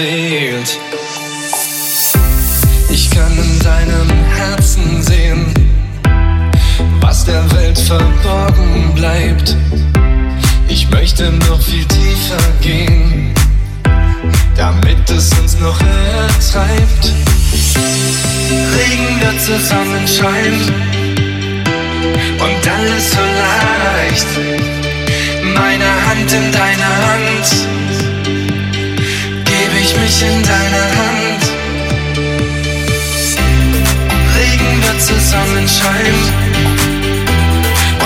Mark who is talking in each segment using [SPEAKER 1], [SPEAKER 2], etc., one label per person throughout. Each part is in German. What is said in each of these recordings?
[SPEAKER 1] fehlt. Ich
[SPEAKER 2] kann in deinem Herzen sehen, was der Welt verborgen bleibt. Ich möchte noch viel tiefer gehen, damit es uns noch ertreibt. Regen wird zu Sonnenschein und alles so leicht. Meine Hand in deiner Hand mich in deine Hand. Regen wird zu Sonnenschein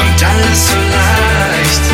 [SPEAKER 2] und alles so leicht.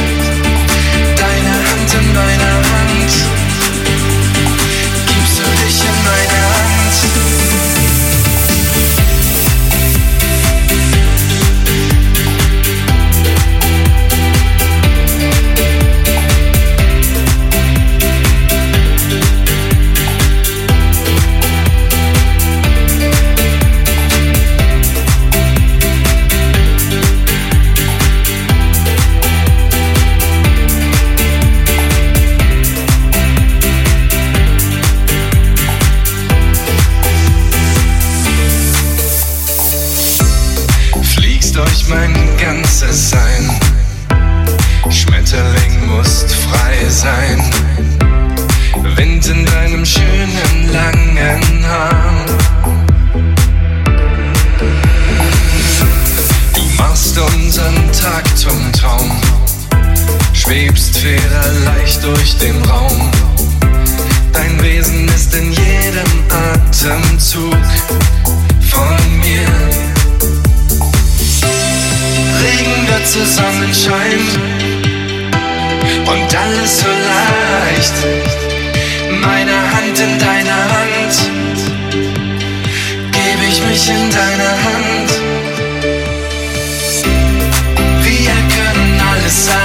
[SPEAKER 2] Zug von mir. Regen wird zu Sonnenschein und alles so leicht. Meine Hand in deiner Hand, gebe ich mich in deine Hand. Wir können alles sein.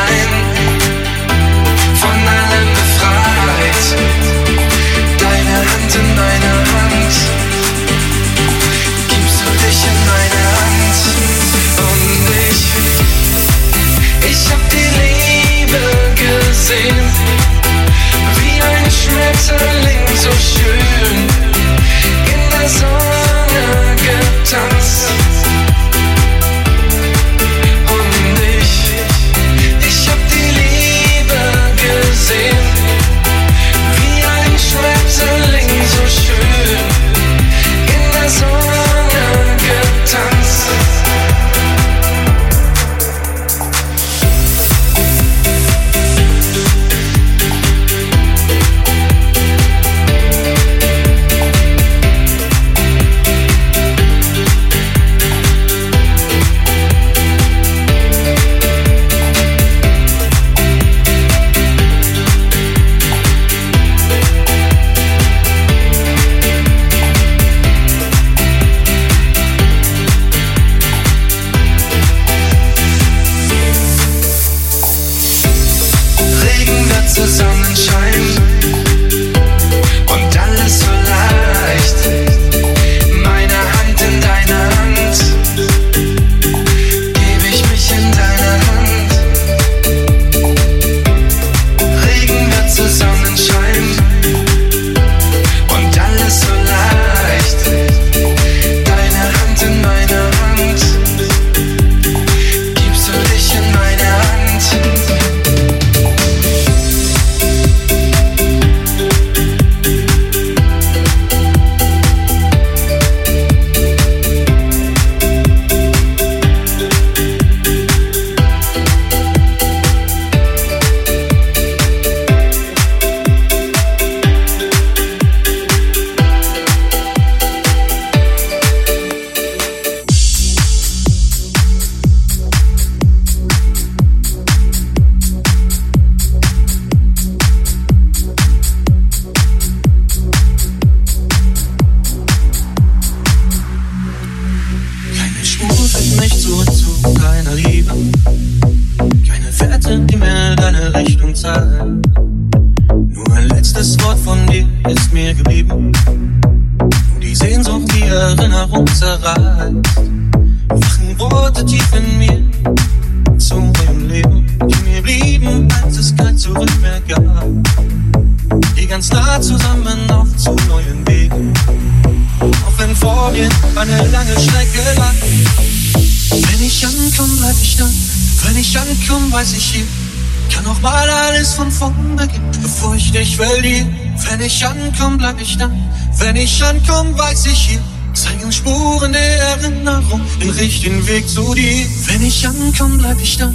[SPEAKER 2] mich
[SPEAKER 3] an. Wenn ich ankomme, weiß ich hier, zeigen Spuren der Erinnerung den richtigen Weg zu dir. Wenn ich ankomme, bleib ich da.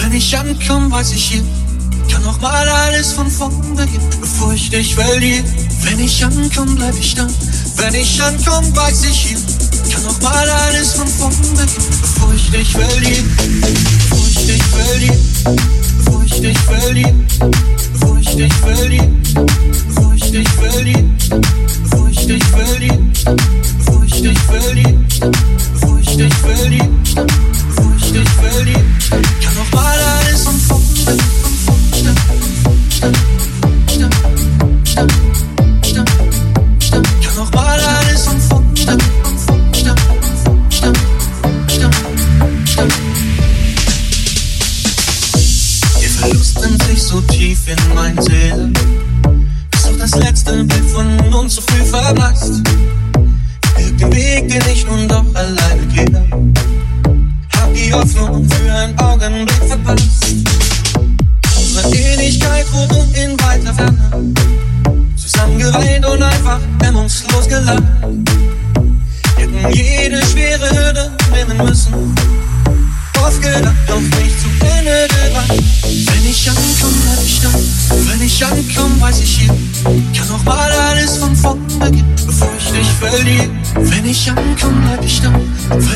[SPEAKER 3] Wenn ich ankomme, weiß ich hier, kann nochmal alles von vorn beginnen, bevor ich dich verliere. Wenn ich ankomme, bleib ich da. Wenn ich ankomme, weiß ich hier, kann nochmal alles von vorn beginnen, bevor ich dich verliere. Bevor ich dich verliere. Bevor ich dich verliere. Bevor ich dich verliere. Ich kann auch mal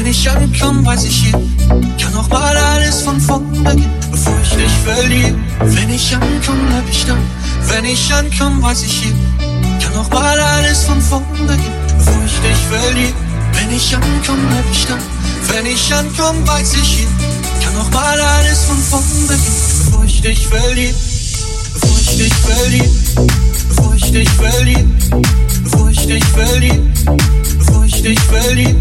[SPEAKER 3] Wenn ich ankomme, weiß ich hier, kann noch mal alles von vorn beginnen, bevor ich dich verliere. Wenn ich ankomme, bleib ich da. Wenn ich ankomme, weiß ich hier, kann noch mal alles von vorn beginnen, bevor ich dich verliere. Wenn ich ankomme, bleib ich da. Wenn ich ankomme, weiß ich hier, kann noch mal alles von vorn beginnen, bevor ich dich verliere ich dich verlieb, bevor ich dich verlieb, bevor ich dich verlieb, bevor ich dich verlieb,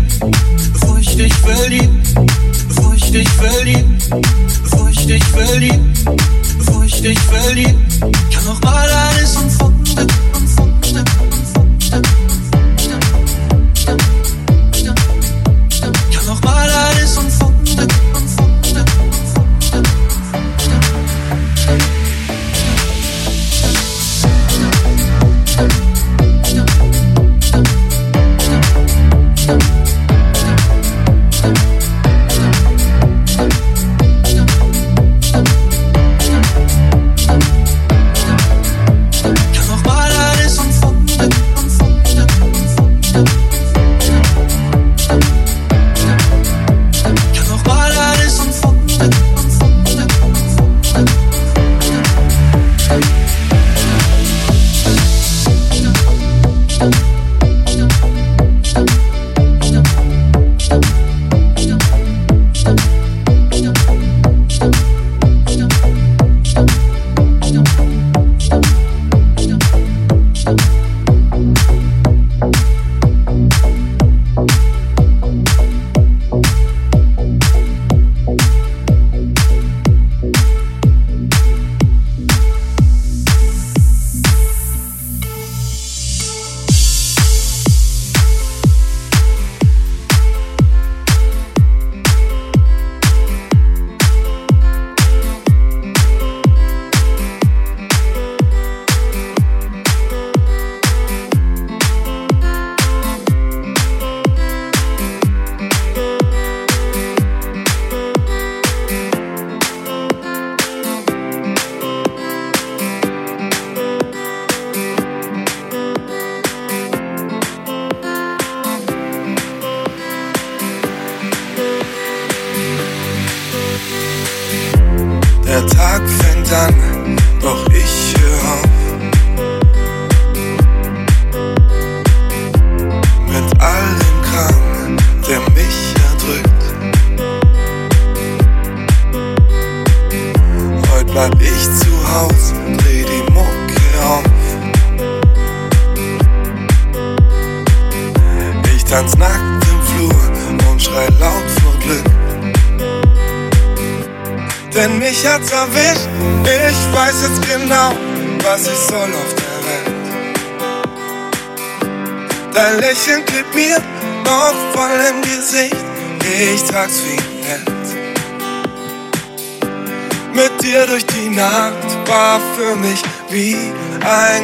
[SPEAKER 3] verlieb, kann noch mal alles von vorn Stück und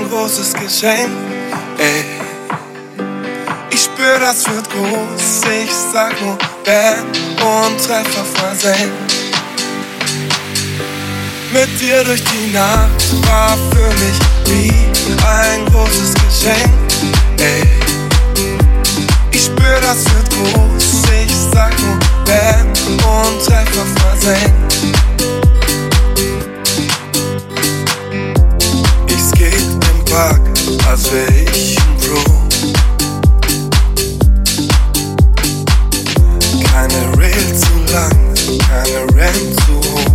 [SPEAKER 4] ein großes Geschenk. Ey. Ich spür, das wird groß, ich sag nur Bam und Treffer versenkt. Mit dir durch die Nacht war für mich wie ein großes Geschenk. Ey. Ich spür, das wird groß, ich sag nur Bam und Treffer versenkt. Im Park, als wär ich ein Pro. Keine Rail zu lang, keine Ramp zu hoch.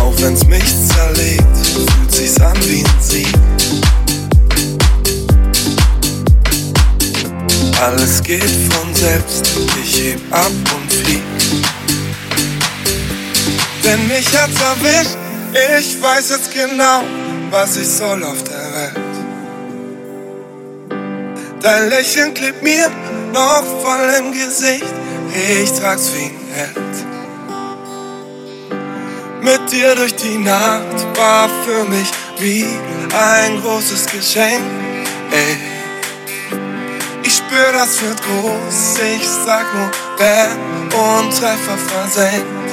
[SPEAKER 4] Auch wenn's mich zerlegt, fühlt sich's an wie ein Sieg. Alles geht von selbst, ich heb ab und flieg. Denn mich hat's erwischt, ich weiß jetzt genau, was ich soll auf der Welt. Dein Lächeln klebt mir noch voll im Gesicht, ich trag's wie ein Held. Mit dir durch die Nacht war für mich wie ein großes Geschenk. Ey. Ich spür, das wird groß, ich sag nur Bam und Treffer versenkt.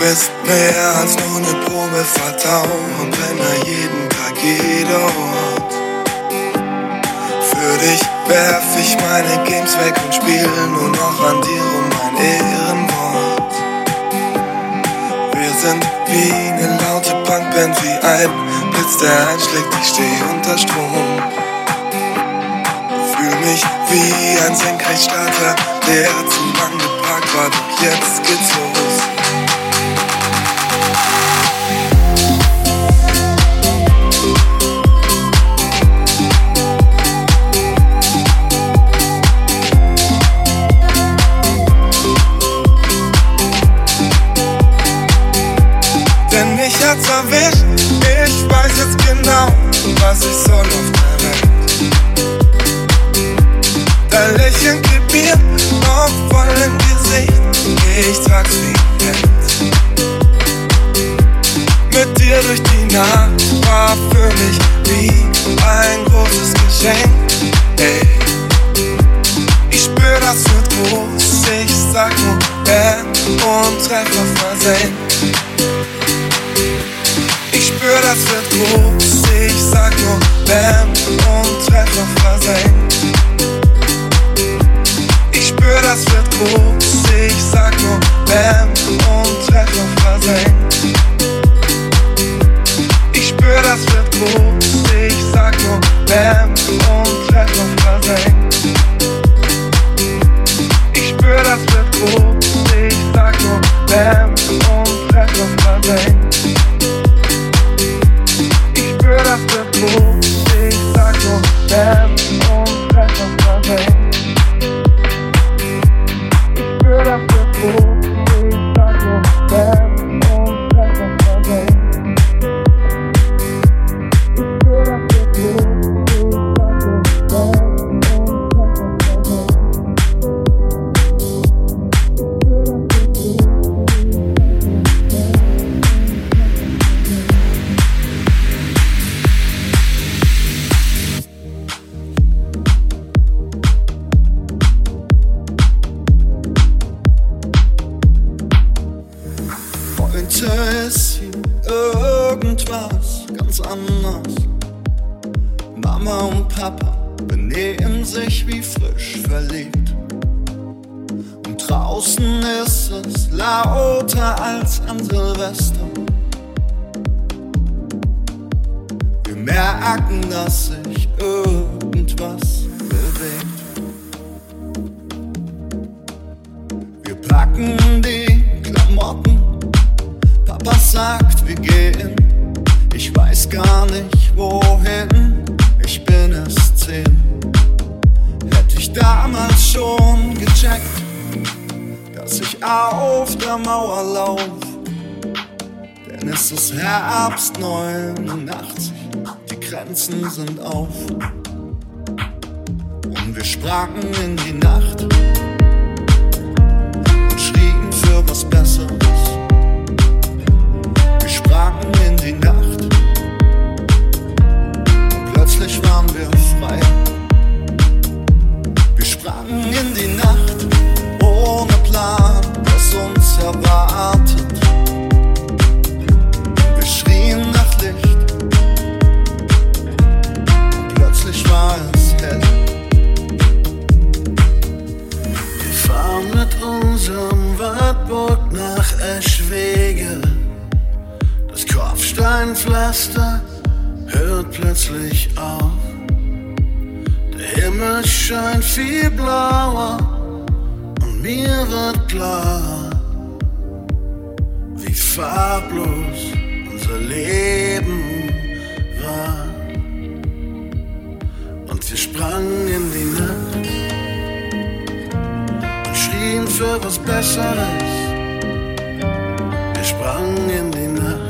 [SPEAKER 4] Bist mehr als nur eine Probe und wenn er jeden Tag jeder Ort. Für dich werf ich meine Games weg und spiel nur noch an dir um mein Ehrenwort. Wir sind wie eine laute Punkband, wie ein Blitz, der einschlägt, ich steh unter Strom. Fühl mich wie ein Senkrechtstarter, der zu lang geparkt war, doch jetzt geht's los. Erwischt. Ich weiß jetzt genau, was ich soll auf der Welt. Dein Lächeln gibt mir noch voll im Gesicht. Ich trag's wie Held. Mit dir durch die Nacht war für mich wie ein großes Geschenk. Ey. Ich spür, das wird groß. Ich sag nur und Treffer versenkt spür, das wird groß. Ich sag nur Bam und Treffer versenkt. Ich spür, das wird groß. Ich sag nur Bam und Treffer versenkt. Ich spür, das wird groß. Ich sag nur Bam und Treffer versenkt. Ich spür, das wird groß. Ich sag nur Bam und Treffer versenkt. Bam und Treffer versenkt. Ich Mama und Papa benehmen sich wie frisch verliebt. Und draußen ist es lauter als an Silvester. Wir merken, dass sich irgendwas bewegt.
[SPEAKER 5] Wir packen die Klamotten. Papa sagt, wir gehen. Ich weiß gar nicht wohin ich bin es zehn. Hätte ich damals schon gecheckt, dass ich auf der Mauer lauf. Denn es ist Herbst 89, die Grenzen sind auf. Und wir sprangen in die Nacht. Pflaster hört plötzlich auf. Der Himmel scheint viel blauer und mir wird klar, wie farblos unser Leben war. Und wir sprangen in die Nacht und schrien für was Besseres. Wir sprangen in die Nacht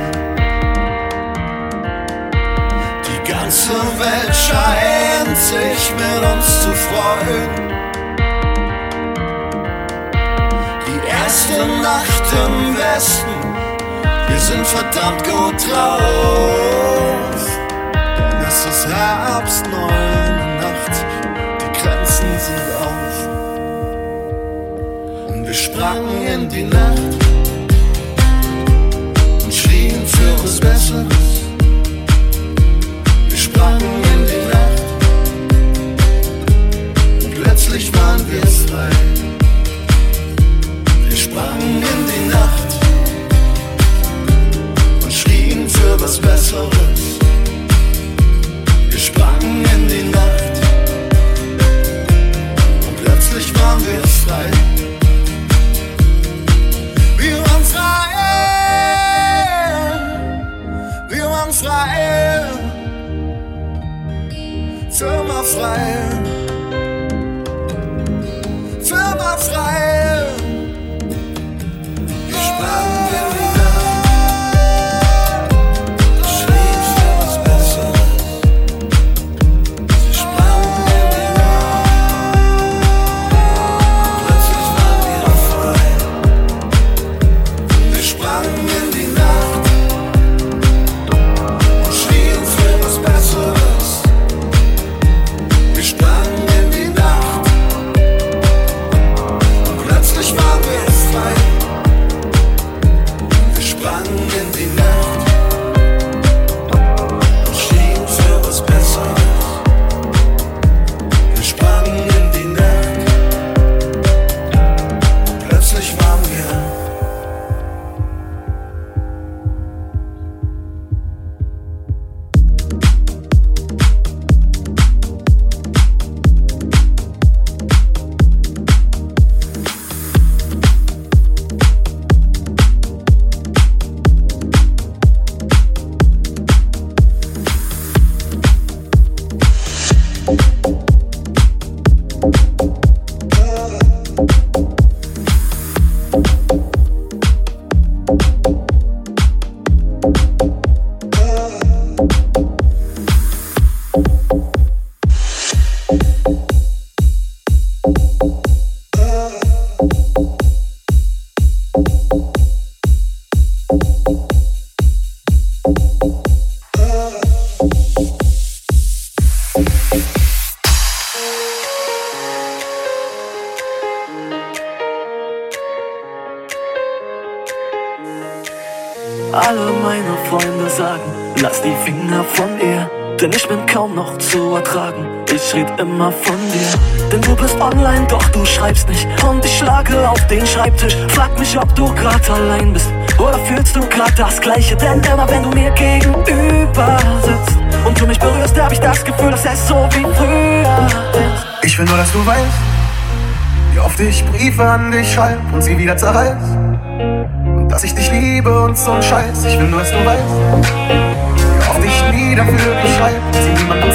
[SPEAKER 5] ganze Welt scheint sich mit uns zu freuen. Die erste Nacht im Westen, wir sind verdammt gut drauf. Es ist Herbst, neune Nacht, die Grenzen sind auf. Und wir sprangen in die Nacht und schrien für was Besseres. Wir sprangen in die Nacht und plötzlich waren wir frei. Wir sprangen in die Nacht und schrien für was Besseres. Wir sprangen in die Nacht und plötzlich waren wir frei. Wir waren frei, wir waren frei, immer frei, immer frei.
[SPEAKER 6] Alle meine Freunde sagen, lass die Finger von ihr. Denn ich bin kaum noch zu ertragen. Ich red immer von dir. Denn du bist online, doch du schreibst nicht. Und ich schlage auf den Schreibtisch. Frag mich, ob du grad allein bist. Oder fühlst du grad das Gleiche? Denn immer wenn du mir gegenüber sitzt und du mich berührst, hab ich das Gefühl, dass es so wie früher ist.
[SPEAKER 7] Ich will nur, dass du weißt, wie oft ich Briefe an dich schreib und sie wieder zerreiß. Dass ich dich liebe und so ein Scheiß. Ich will nur, dass du weißt, wie oft ich Lieder für dich schreib sie niemandem.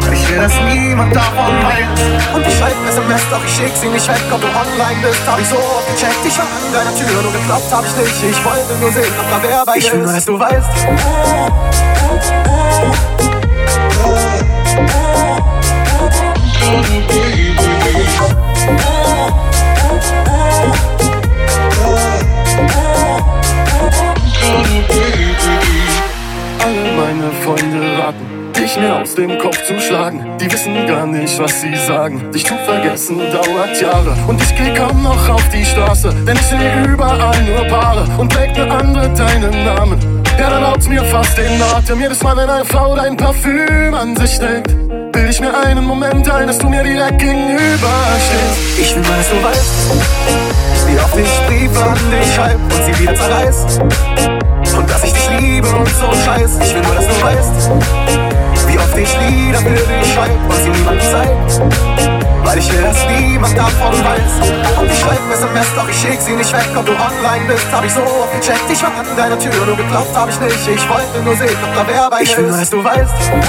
[SPEAKER 7] Weil ich will, dass niemand davon weiß. Und ich schreib SMS, doch ich schick sie nicht weg, ob du online bist. Hab ich so oft gecheckt, ich war an deiner Tür, nur geklopft hab ich nicht. Ich wollte nur sehen, ob da wer bei
[SPEAKER 6] Ich will nur,
[SPEAKER 7] dass du weißt.
[SPEAKER 6] Alle meine Freunde raten, dich mir aus dem Kopf zu schlagen. Die wissen gar nicht, was sie sagen. Dich zu vergessen dauert Jahre. Und ich geh kaum noch auf die Straße, denn ich sehe überall nur Paare und trägt eine andere deinen Namen. Ja, dann raubt's mir fast den Atem. Jedes Mal, wenn eine Frau dein Parfüm an sich denkt, bild ich mir einen Moment ein, dass du mir direkt gegenüberstehst.
[SPEAKER 7] Ich will mal, dass du weißt, wie oft ich Briefe an dich schreib und sie wieder zerreiß. Und dass ich dich liebe und so ein Scheiß. Ich will nur, dass du weißt, wie oft ich Lieder für dich schreib und sie niemandem zeig. Weil ich will, dass niemand davon weiß. Und ich schreib SMS, doch ich schick sie nicht weg. Ob du online bist, hab ich so oft gecheckt. Ich war an deiner Tür, nur geklopft hab ich nicht. Ich wollte nur sehen, ob da wer bei
[SPEAKER 6] Ich will nur, dass du weißt.
[SPEAKER 7] Ich will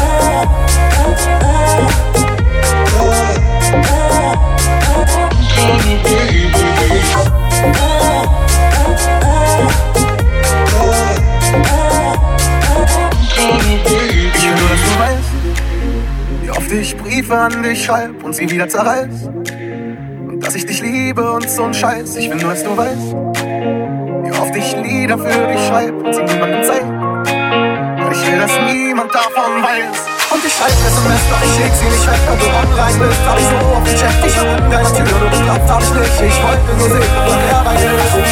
[SPEAKER 7] ich Briefe an dich schreib und sie wieder zerreiß. Und dass ich dich liebe und so'n Scheiß, ich will nur, dass du weißt. Wie oft ich Lieder für dich schreib und sie niemandem zeig. Weil ich will, dass niemand davon weiß. Und ich schreib SMS, doch ich leg sie nicht weg, wenn du online bist. Hab ich so oft gecheckt, ich hab in deiner Tür, du geklappt hab ich nicht. Ich wollte nur sehen, woher deine Lösung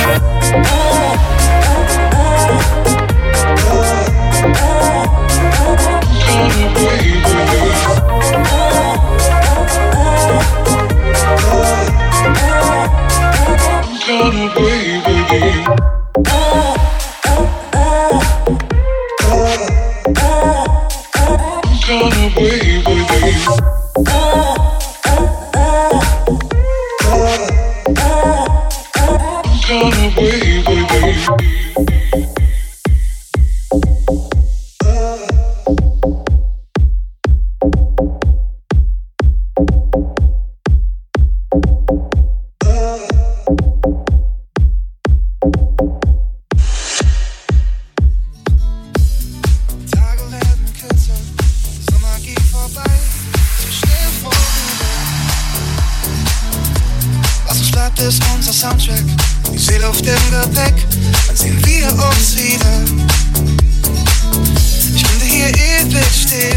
[SPEAKER 2] hier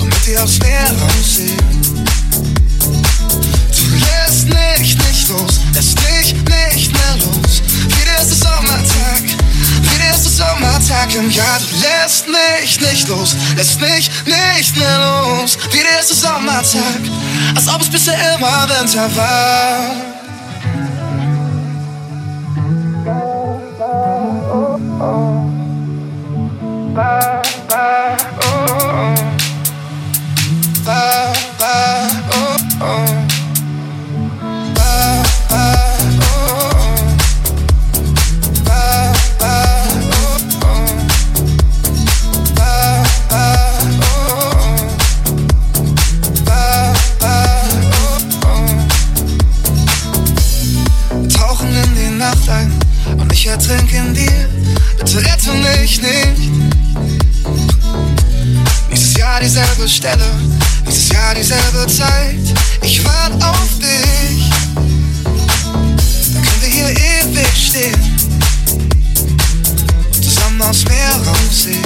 [SPEAKER 2] und mit dir aufs Meer sehen. Du lässt mich
[SPEAKER 8] nicht los, lässt mich nicht mehr los. Wieder ist es Sommertag, wieder ist es Sommertag im Jahr. Du lässt mich nicht los, lässt mich nicht mehr los. Wieder ist es Sommertag, als ob es bisher immer Winter war. Nacht ein und ich ertrinke in dir. Bitte rette mich nicht. Jahr dieselbe Stelle, dieses Jahr dieselbe Zeit. Ich warte auf dich. Dann können wir hier ewig stehen und zusammen aufs Meer raussehen.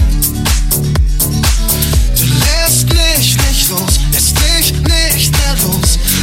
[SPEAKER 8] Du lässt mich nicht los, lässt mich nicht mehr los.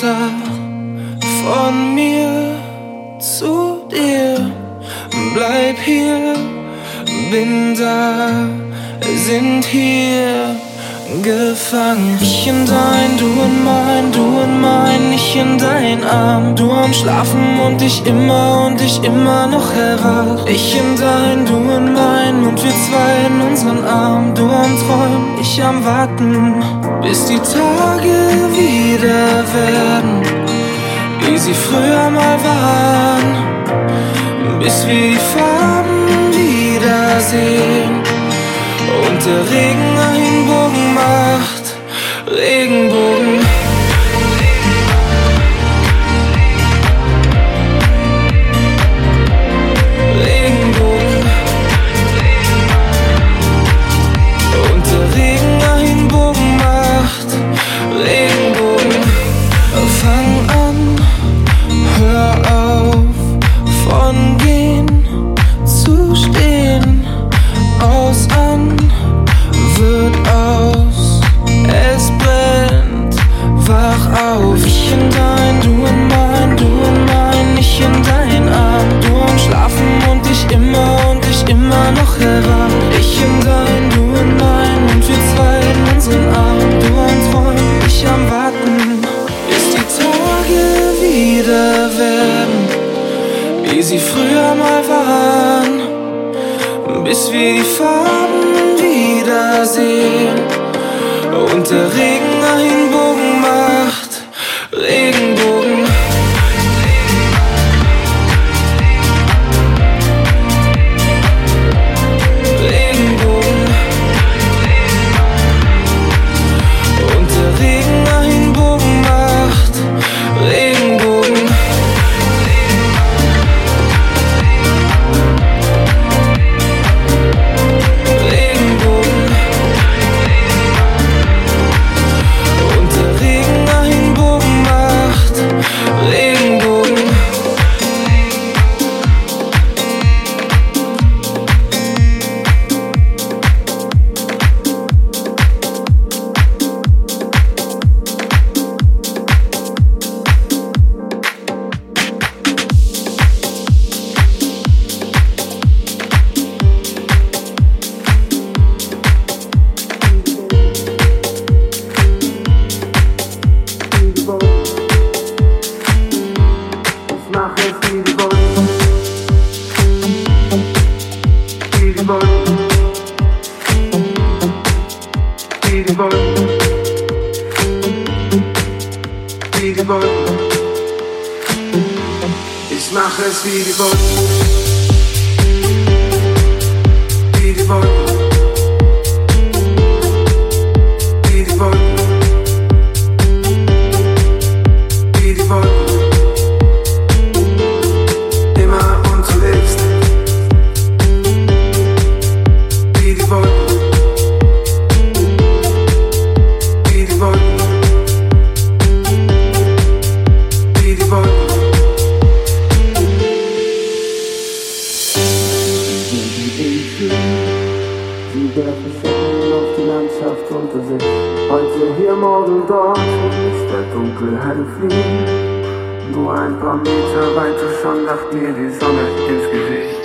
[SPEAKER 8] da, von mir zu dir. Bleib hier, bin da, sind hier gefangen. Ich in dein, du in mein, du in mein, ich in dein Arm. Du am Schlafen und ich immer und ich immer noch hellwach. Ich in dein, du in mein und wir zwei in unseren Arm. Du am Träumen, ich am Warten, bis die Tage wieder werden, wie sie früher mal waren. Bis wir die Farben wiedersehen und der Regen ein Bogen macht. Regenbogen. Und ich immer und ich immer noch heran.
[SPEAKER 4] Ich in dein, du in mein und wir zwei in unseren Armen. Du am Träumen, ich am Warten, bis die Tage wieder werden, wie sie früher mal waren. Bis wir die Farben wiedersehen und der Regen einen Sie werfen Schatten auf die Landschaft unter sich. Heute hier, morgen dort, ist der Dunkelheit fliehen. Nur ein paar Meter weiter schon lacht mir die Sonne ins Gesicht.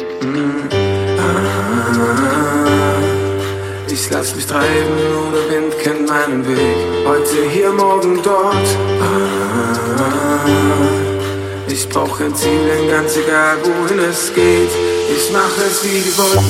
[SPEAKER 4] Ich lass mich treiben, nur der Wind kennt meinen Weg. Heute hier, morgen dort. Ich brauch kein Ziel, denn ganz egal wohin es geht. Ich mach es wie Wolken.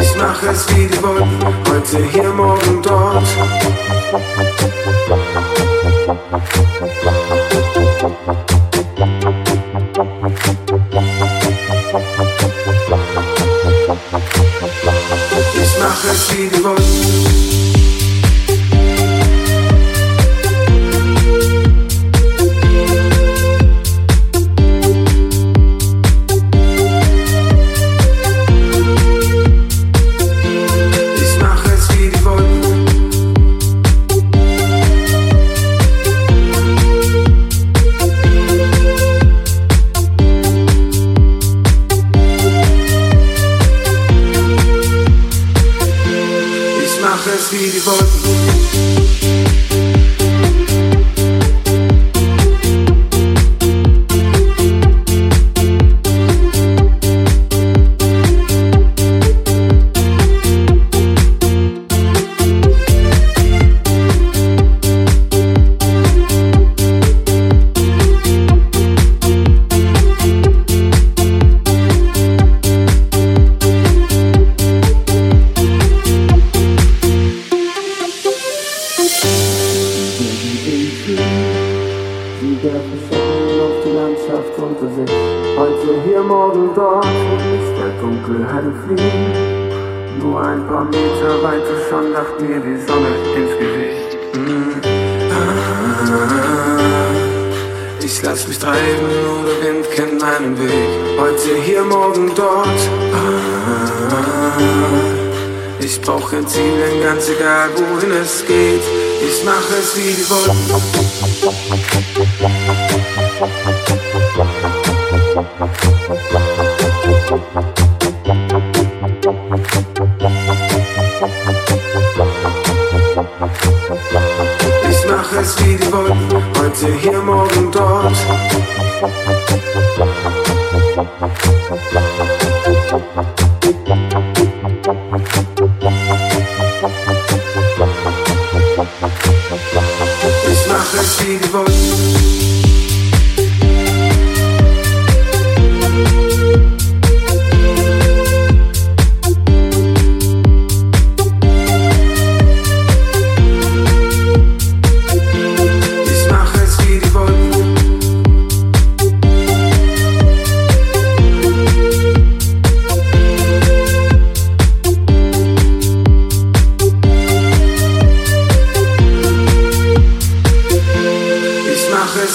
[SPEAKER 4] Ich mach es wie Wolken, heute hier, morgen dort. Ich mach es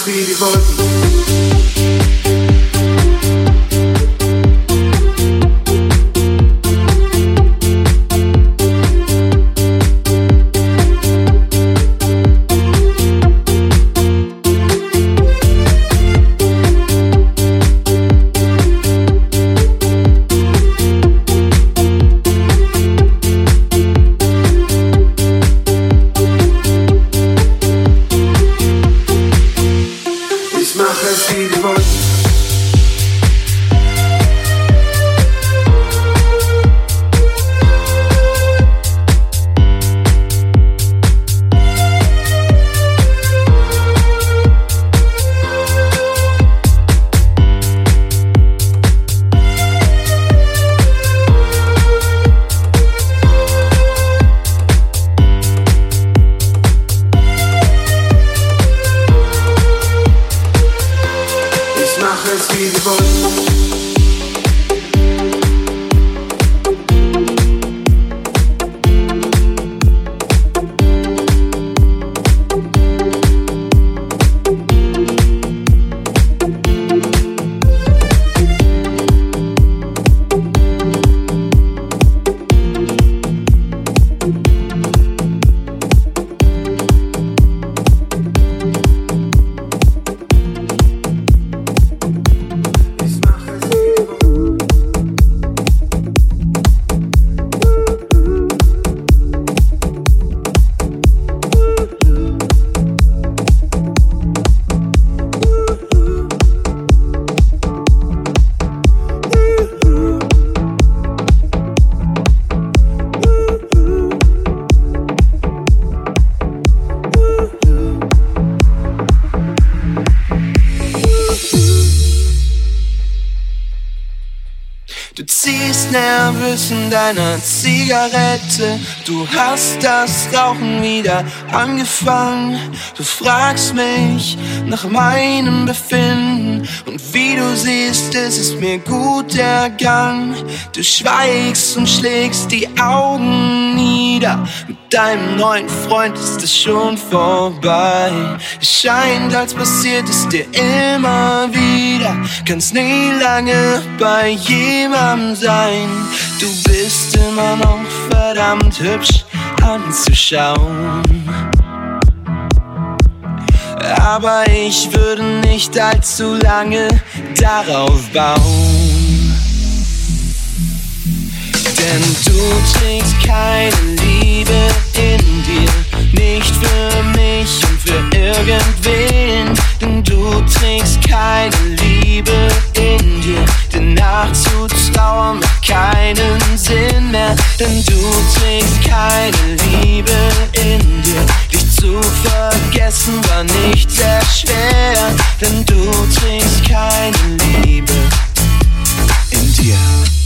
[SPEAKER 7] Be the.
[SPEAKER 9] In deiner Zigarette. Du hast das Rauchen wieder angefangen. Du fragst mich nach meinem Befinden. Und wie du siehst, ist es mir gut ergangen. Du schweigst und schlägst die Augen nieder. Mit deinem neuen Freund ist es schon vorbei. Es scheint, als passiert es dir immer wieder. Kannst nie lange bei jemandem sein. Du bist immer noch verdammt hübsch anzuschauen. Aber ich würde nicht allzu lange darauf bauen. Denn du trägst keine Liebe in dir, nicht für mich und für irgendwen, denn du trägst keine Liebe in dir, denn nachzutrauern macht keinen Sinn mehr, denn du trägst keine Liebe in dir, zu vergessen war nicht sehr schwer, denn du trägst keine Liebe in dir.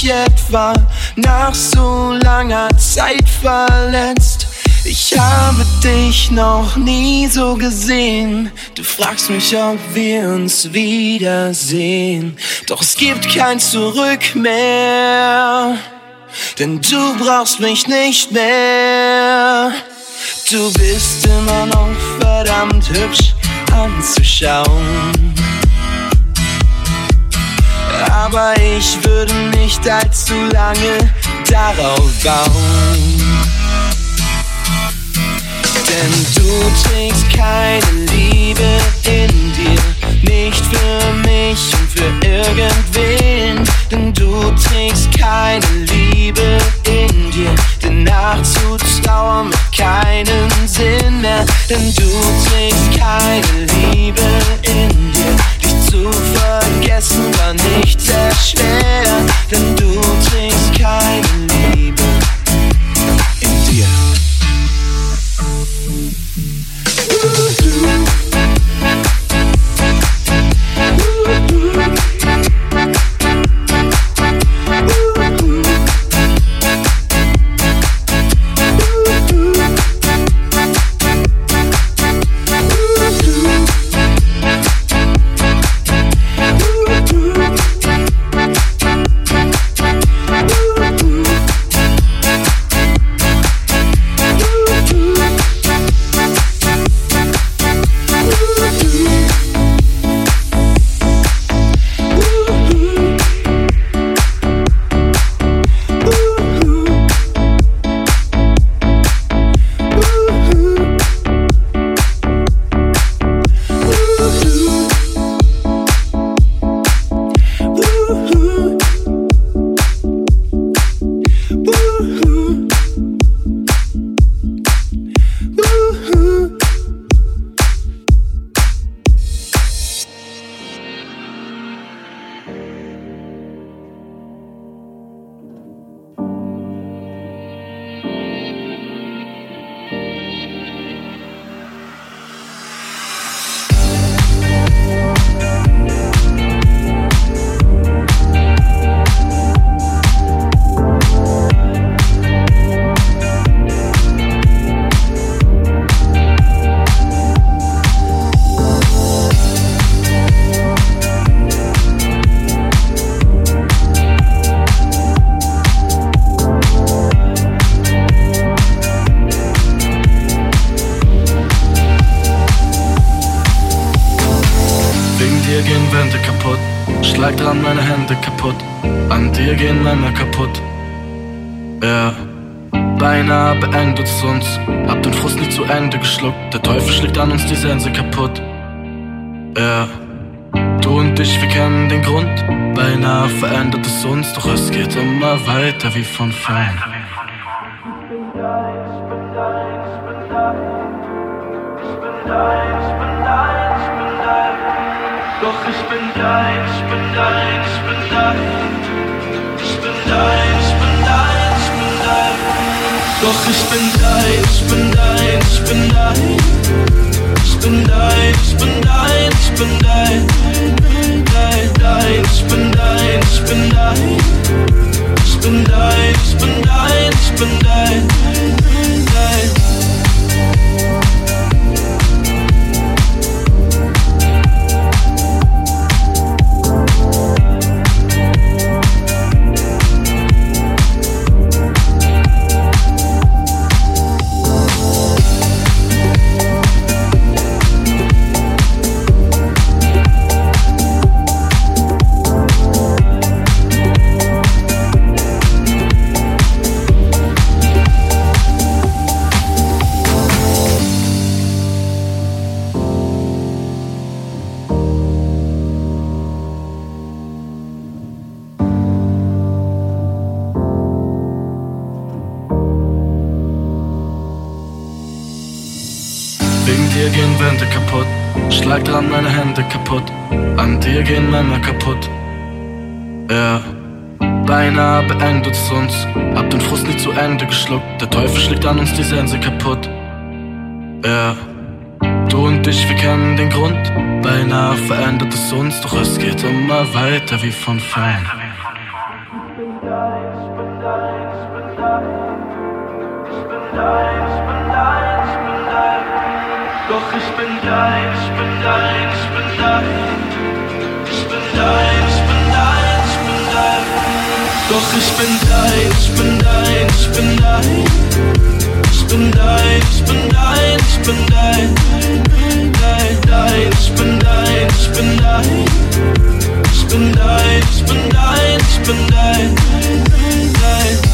[SPEAKER 9] Hab ich dich etwa nach so langer Zeit verletzt? Ich habe dich noch nie so gesehen. Du fragst mich, ob wir uns wiedersehen. Doch es gibt kein Zurück mehr. Denn du brauchst mich nicht mehr. Du bist immer noch verdammt hübsch anzuschauen. Aber ich würde nicht allzu lange darauf bauen. Denn du trägst keine Liebe in dir, nicht für mich und für irgendwen. Denn du trägst keine Liebe in dir, denn nachzutrauern macht keinen Sinn mehr. Denn du trägst keine Liebe in dir, zu vergessen war nicht sehr schwer. Denn du trägst keine Liebe in dir.
[SPEAKER 3] Weiter wie von vorn.
[SPEAKER 9] Doch ich bin dein, ich bin dein, ich bin dein. Ich bin dein, ich bin dein, ich bin dein. Doch ich bin dein, ich bin dein, ich bin dein. Ich bin dein, ich bin dein, ich bin dein. Dein, dein, ich bin dein, ich bin dein. Ich bin dein, ich bin dein, ich bin dein. Dein.
[SPEAKER 3] Ende. Der Teufel schlägt an uns die Sense kaputt. Ja. Du und ich, wir kennen den Grund. Beinahe verändert es uns, doch es geht immer weiter wie von fern.
[SPEAKER 8] Doch ich bin dein. Ich bin dein, ich bin dein, ich bin dein. Doch ich bin dein, ich bin dein, ich bin dein. Ich bin dein, ich bin dein, ich bin dein. Dein, dein, ich bin dein, ich bin dein. Ich bin dein, ich bin dein, ich bin dein. Dein.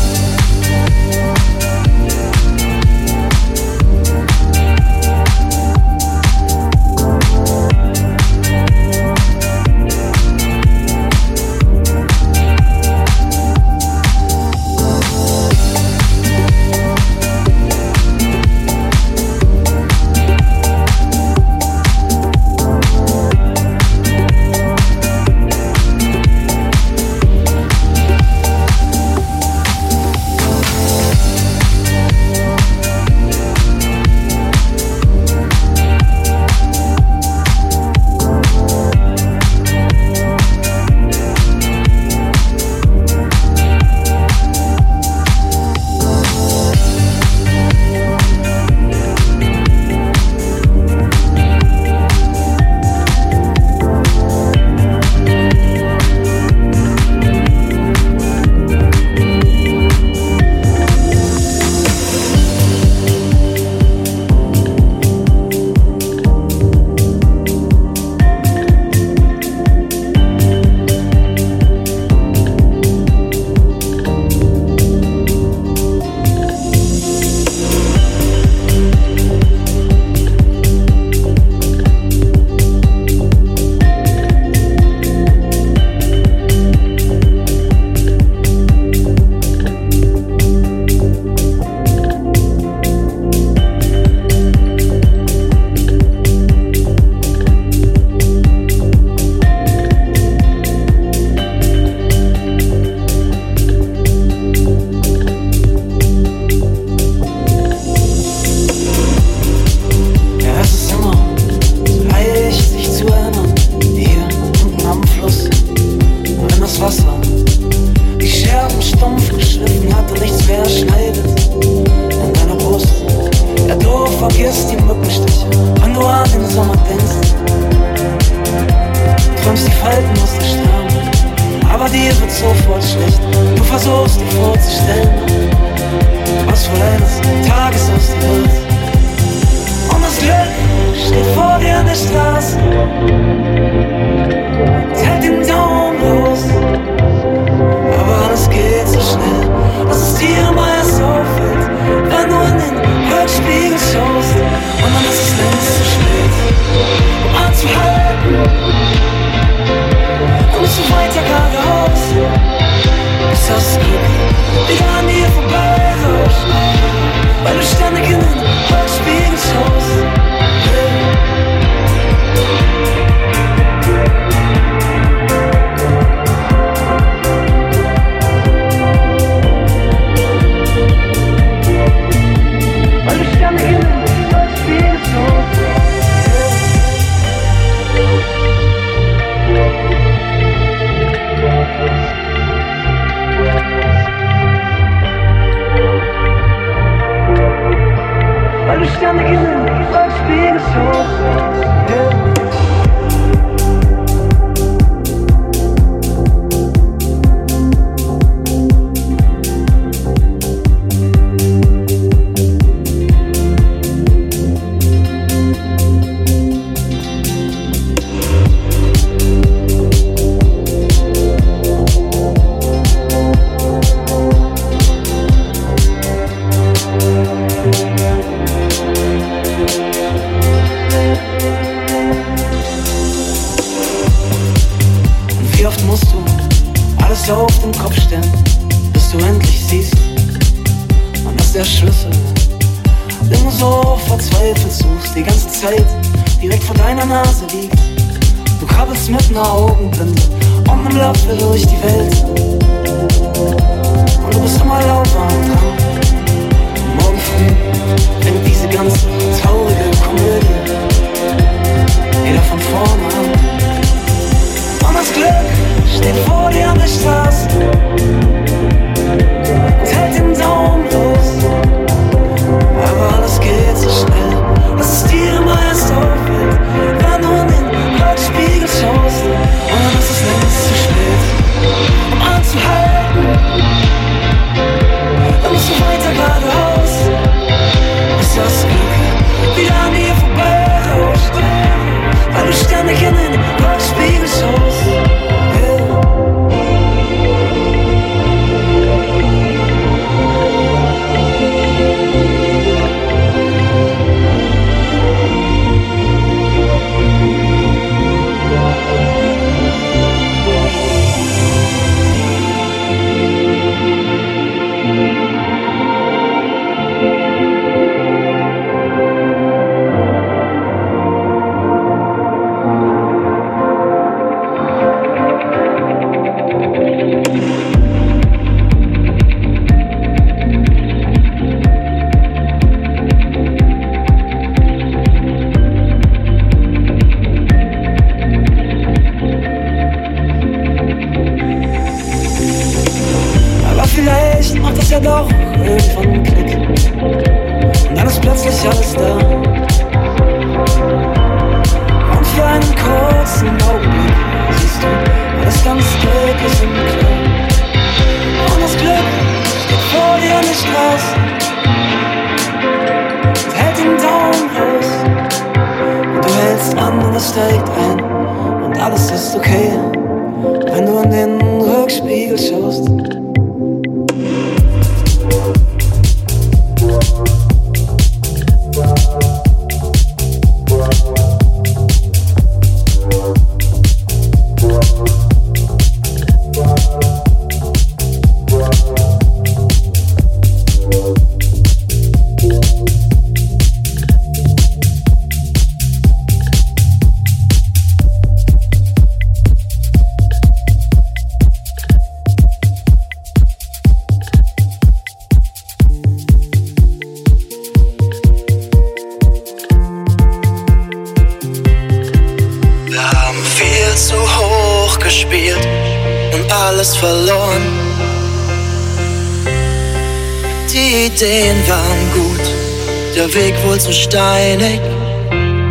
[SPEAKER 10] Ideen waren gut, der Weg wohl zu steinig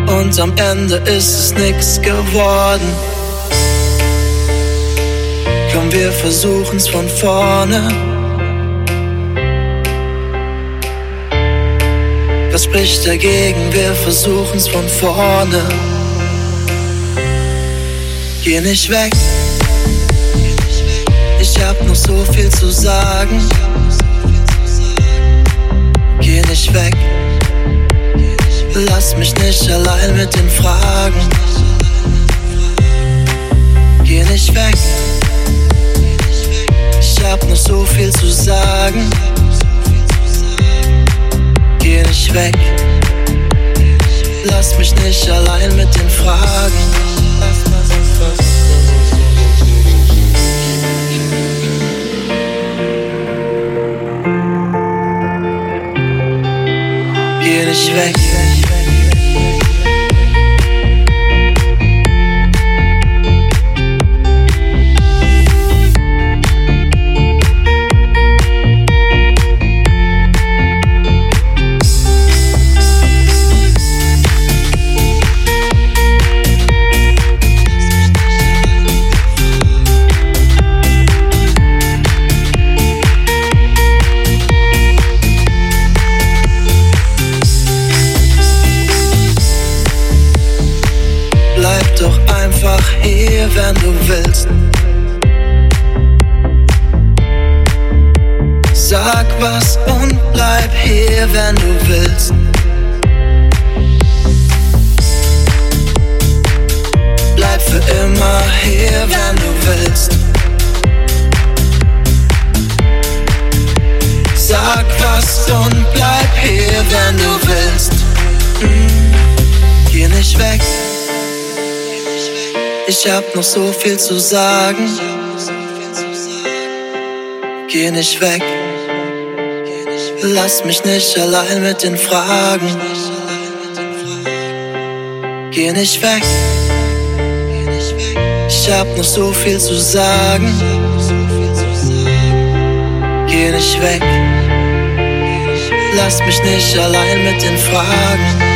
[SPEAKER 10] und am Ende ist es nix geworden. Komm, wir versuchen's von vorne. Was spricht dagegen? Wir versuchen's von vorne. Geh nicht weg, ich hab noch so viel zu sagen geh nicht weg. Lass mich nicht allein mit den Fragen. Geh nicht weg. Ich hab noch so viel zu sagen. Geh nicht weg. Lass mich nicht allein mit den Fragen. flashbacks Ich hab noch so viel zu sagen. Geh nicht weg. Lass mich nicht allein mit den Fragen. Geh nicht weg. Ich hab noch so viel zu sagen. Geh nicht weg. Lass mich nicht allein mit den Fragen.